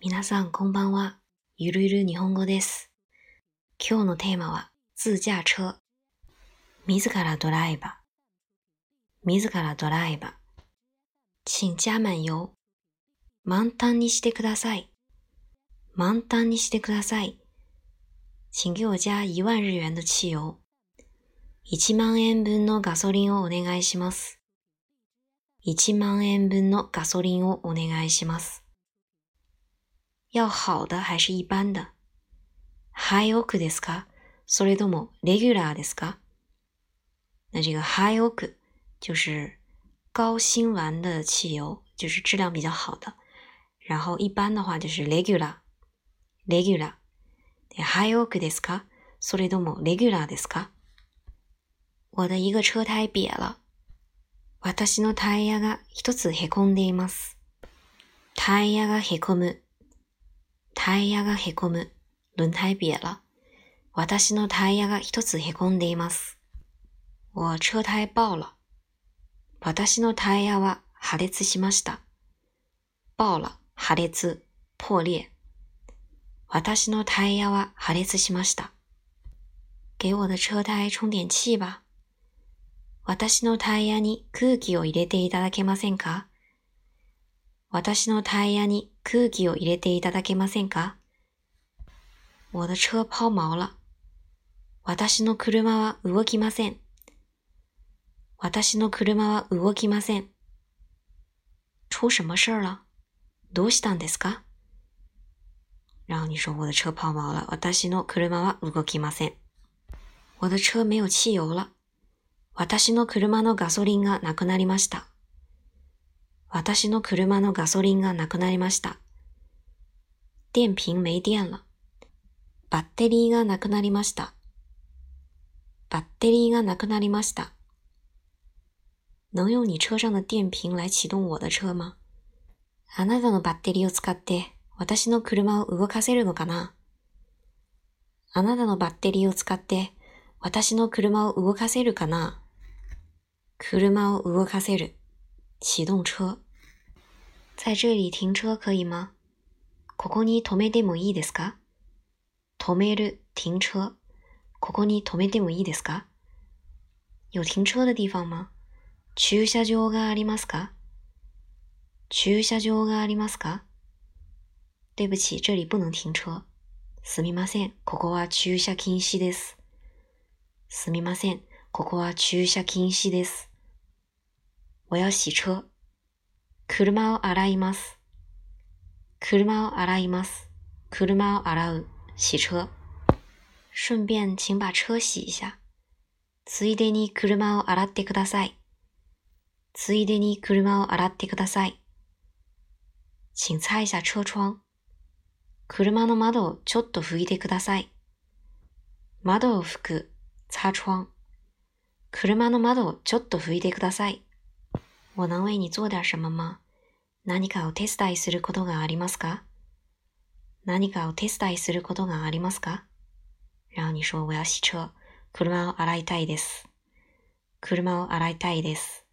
皆さんこんばんは。ゆるゆる日本語です。今日のテーマは自驾車。自らドライバー。自らドライバー。请加满油。満タンにしてください。満タンにしてください。请给我加一万日元的汽油。1万円分のガソリンをお願いします。1万円分のガソリンをお願いします。要好的还是一般的ハイオクですかそれともレギュラーですか那这个 high oak 就是高辛烷的汽油，就是质量比较好的。然后一般的话就是 regular regular。high oak ですかそれともレギュラーですか我的一个車胎瘪了。私のタイヤが一つへこんでいます。タイヤがへこむ。タイヤがへこむ。輪胎瘪了。私のタイヤが一つへこんでいます。我車胎爆了。私のタイヤは破裂しました。爆了、破裂、破裂。私のタイヤは破裂しました。给我的車胎充點氣吧。私のタイヤに空気を入れていただけませんか？私のタイヤに空気を入れていただけませんか？我的車抛锚了。私の車は動きません。私の車は動きません。出什麼事了？どうしたんですか？然後你說我的車拋錨了。私の車は動きません。我的車沒有汽油了。私の車のガソリンがなくなりました。私の車のガソリンがなくなりました。電瓶没電了。バッテリーがなくなりました。バッテリーがなくなりました。能用你車上的電瓶來啟動我的車嗎あなたのバッテリーを使って私の車を動かせるのかな？あなたのバッテリーを使って私の車を動かせるかな？車を動かせる。啟動車。在这里停車可以嗎ここに止めてもいいですか？止める、停車。ここに止めてもいいですか？有停車的地方嗎駐車場がありますか？駐車場がありますか？对不起、这里不能停車。すみません、ここは駐車禁止です。すみません、ここは駐車禁止です。我要洗車。車を洗います。車を洗います。車を洗う。洗車。順便請把車洗一下。ついでに車を洗ってください。ついでに車を洗ってください。請擦一下車窗。車の窓をちょっと拭いてください。窓を拭く。擦窗。車の窓をちょっと拭いてください。我能為你做點什麼嗎何かを手伝いすることがありますか？何かを手伝いすることがありますか？然後你說我要洗車。車を洗いたいです。車を洗いたいです。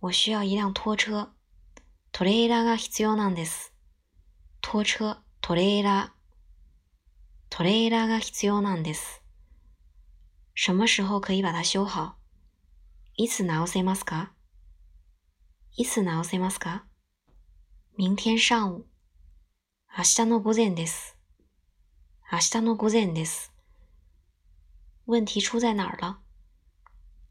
我需要一輛拖車。トレーラーが必要なんです。拖車、トレーラー。トレーラーが必要なんです。什麼時候可以把它修好？いつ直せますか？いつ直せますか？明天上午。明日の午前です。明日の午前です。問題出在哪兒了？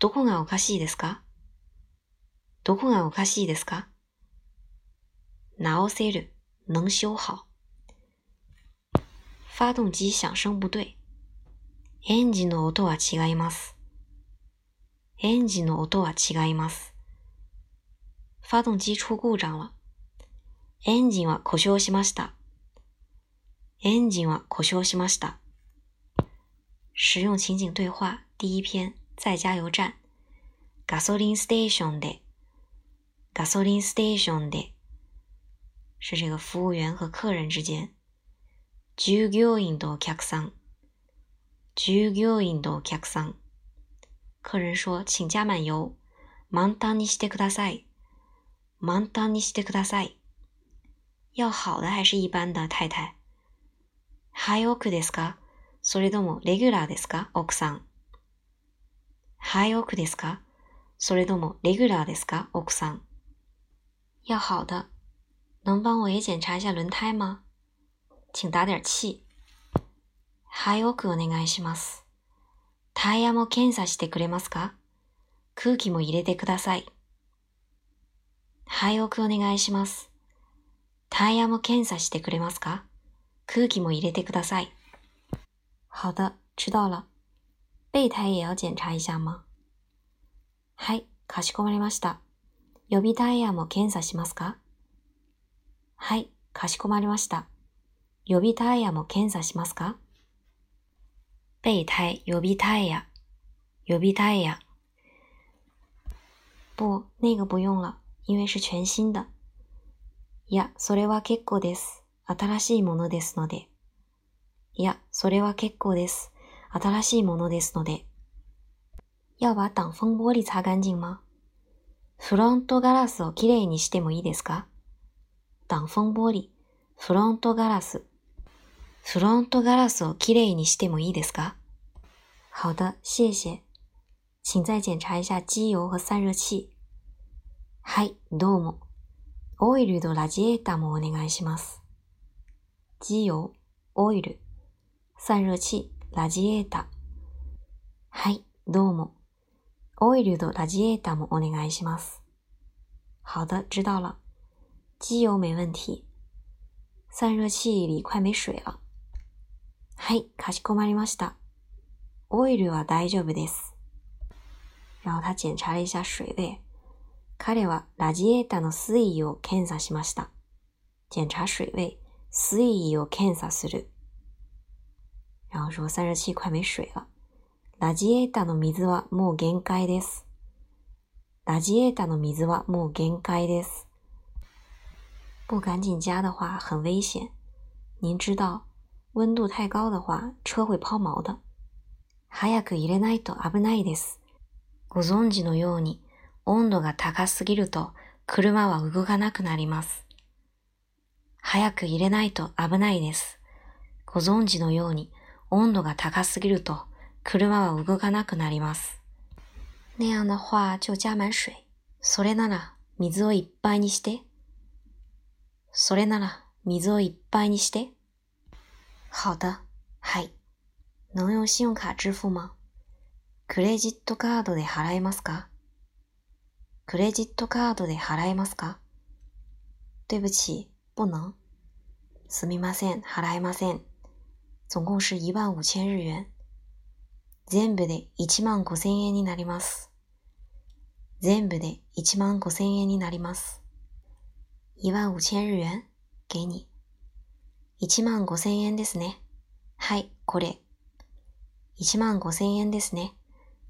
どこがおかしいですか？どこがおかしいですか？直せる、能修好。发動機響聲不對。エンジンの音は違います。エンジンの音は違います。发動機出故障了。エンジンは故障しました。エンジンは故障しました。使用情景对話第一篇在加油站。ガソリンステーションで。ガソリンステーションで。是这个服務員和客人之間従業員とお客さん従業員とお客さん客人說請加滿油満タンにしてください。満タンにしてください要好的还是一般的太太？ハイオクですか？それともレギュラーですか？奥さん。ハイオクですか？それともレギュラーですか？奥さん。要好的。能帮我也检查一下轮胎吗？请打点气。ハイオクお願いします。タイヤも検査してくれますか？空気も入れてください。ハイオクお願いします。タイヤも検査してくれますか？空気も入れてください。好的，知道了。备胎也要检查一下吗？はい、かしこまりました。予備タイヤも検査しますか？はい、かしこまりました。予備タイヤも検査しますか？备胎、予備タイヤ、予備タイヤ。不、那个不用了，因为是全新的。いや、それは結構です。新しいものですので。いや、それは結構です。新しいものですので。要把挡風玻璃擦干净吗？フロントガラスをきれいにしてもいいですか？挡風玻璃、フロントガラス。フロントガラスをきれいにしてもいいですか？好的、谢谢。请再检查一下机油和散熱器。はい、どうも。オイルとラジエーターもお願いします。機油、オイル、散熱器、ラジエータ。はい、どうも。オイルとラジエータもお願いします。好的，知道了。机油没问题。散熱器里快没水了。はい、かしこまりました。オイルは大丈夫です。然后他检查了一下水位。彼はラジエータの水位を検査しました。检查水位。水位を検査する。然后说散热器快没水了。ラジエータの水はもう限界です。ラジエータの水はもう限界です。不赶紧加的话很危险。您知道，温度太高的话车会抛锚的。早く入れないと危ないです。ご存知のように、温度が高すぎると車は動かなくなります。早く入れないと危ないです。ご存知のように、温度が高すぎると、車は動かなくなります。那样的话就加满水。それなら、水をいっぱいにして。それなら、水をいっぱいにして。好的。はい。能用信用卡支付吗？クレジットカードで払えますか？クレジットカードで払えますか？对不起。不能。すみません、払えません。总共是一万五千日元。全部で一万五千円になります。全部で一万五千円になります。一万五千日元给你。一万五千円ですね。はい、これ。一万五千円ですね。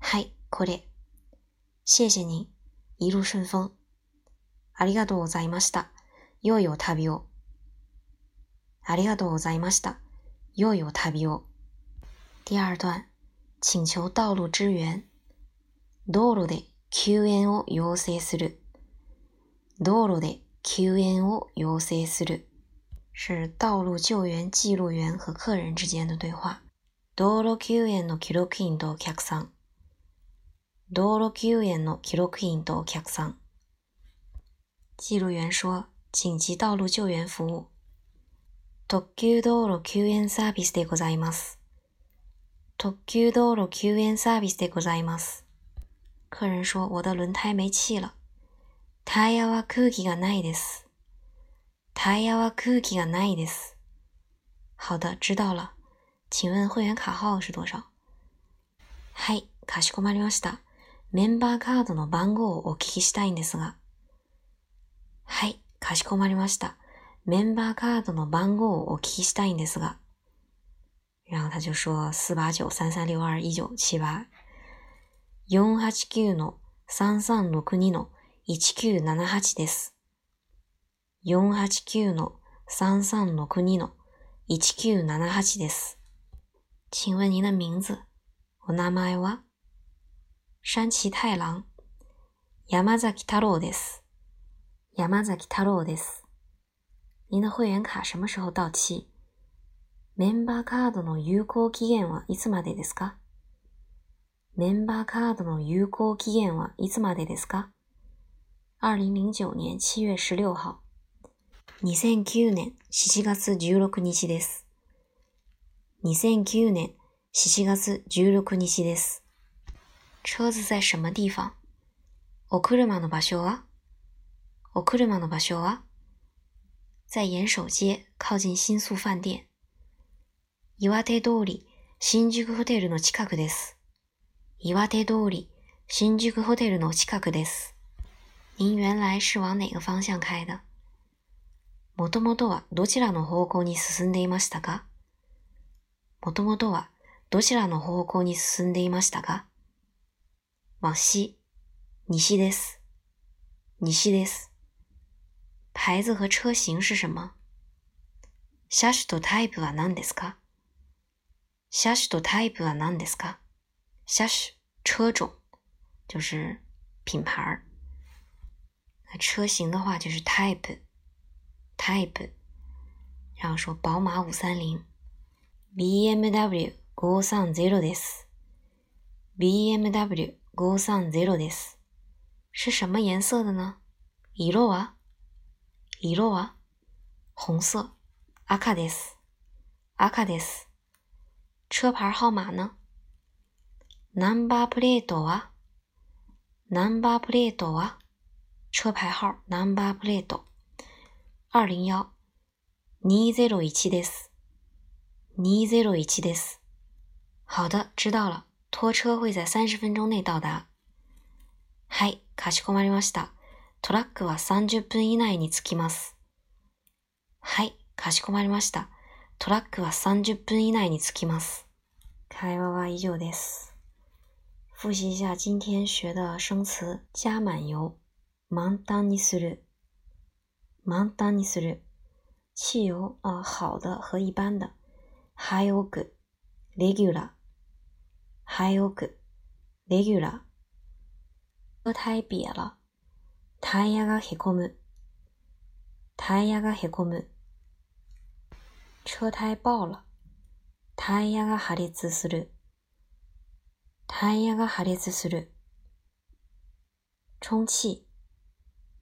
はい、これ。谢谢您。一路順風。ありがとうございました。良いお旅を。ありがとうございました。良いお旅を。第二段、請求道路支援。道路で救援を要請する。道路で救援を要請する。是道路救援記錄員和客人之間的對話。道路救援の記録員とお客さん。道路救援の記録員とお客さん。記錄員說、緊急道路救援服務。特急道路救援サービスでございます。特急道路救援サービスでございます。客人说我的轮胎没气了。タイヤは空気がないです。タイヤは空気がないです。好的、知道了。请问会員卡号是多少？はい、かしこまりました。メンバーカードの番号をお聞きしたいんですが。はい、かしこまりました。メンバーカードの番号をお聞きしたいんですが。然后他就说四八九三三六二一九七八四八九の三三六二の一九七八です。四八九の三三六二の一九七八です。请问您的名字？お名前は？山崎太郎。山崎太郎です。山崎太郎です。您的会员卡什么时候到期？メンバーカードの有効期限はいつまでですか？メンバーカードの有効期限はいつまでですか？二零零九年七月十六号。2009年7月16日です。2009年7月16日です。车子在什么地方お車の場所は？お車の場所は？在岩手街靠近新宿饭店。岩手通り新宿ホテルの近くです。岩手通り新宿ホテルの近くです。您原来是往哪个方向开的？もともとはどちらの方向に進んでいましたか？もともとはどちらの方向に進んでいましたか？往西、西です。西です。牌子和車型是什么車種とタイプは何ですか車種とタイプは何ですか車種、車種就是品牌。车型的话就是 type，type，然后说宝马五三零，BMW 五三0です。BMW 五三0です。是什么颜色的呢？色は？色は？红色。赤です。赤です。车牌号码呢？ナンバープレートは？ナンバープレートは？车牌号 number plate 二零幺二ゼロ一です。二ゼロ一です。好的，知道了。拖车会在三十分钟内到达。はい、かしこまりました。トラックは30分以内に着きます。はい、かしこまりました。トラックは30分以内に着きます。会話は以上です。复习一下今天学的生词，加满油。満タンにする。満タンにする。汽油啊，好的和一般的。ハイオク、ハイオク、レギュラー。車胎瘪了。タイヤがへこむ。タイヤがへこむ。車胎爆了。タイヤが破裂する。タイヤが破裂する。充气。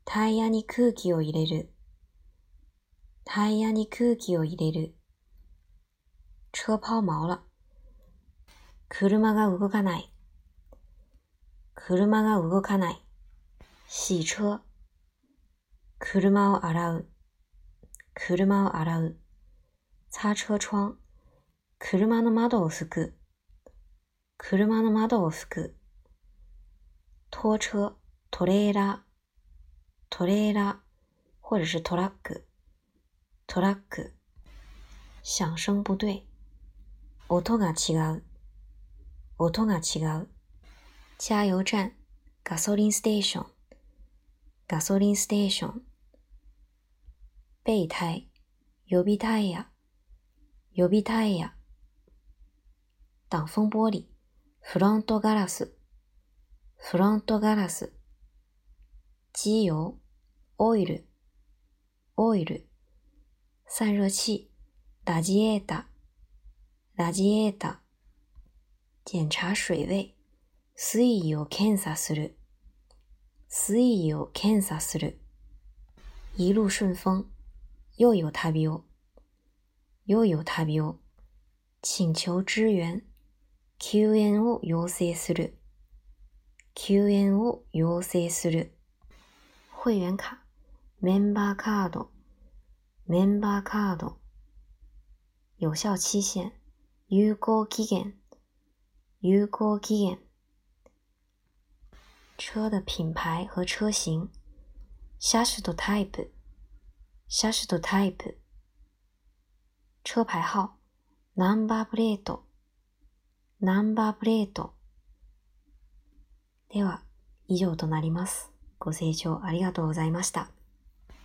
タイヤに空気を入れる。タイヤに空気を入れる。車抛锚了。車が動かない。車が動かない。洗車。車を洗う。車を洗う。擦車窗。車の窓を拭く。車の窓を拭く。拖車、トレーラー。トレーラー或者是トラック、トラック。响声不对。音が違う。音が違う。加油站、ガソリンステーション、ガソリンステーション。備胎、予備タイヤ、予備タイヤ。挡風玻璃、フロントガラス、フロントガラス。机油。オイル、オイル、散熱器、ラジエータ、ラジエータ、检查水位、水位を検査する、水位を検査する。一路順風、又有旅を、又有旅を。請求支援、救援を要請する、救援を要請する。会员卡。メンバーカード、メンバーカード。有效期限、有効期限、 有効期限。车的品牌和车型、車種とタイプ、車種とタイプ。車牌号、ナンバープレート、ナンバープレート。では、以上となります。ご清聴ありがとうございました。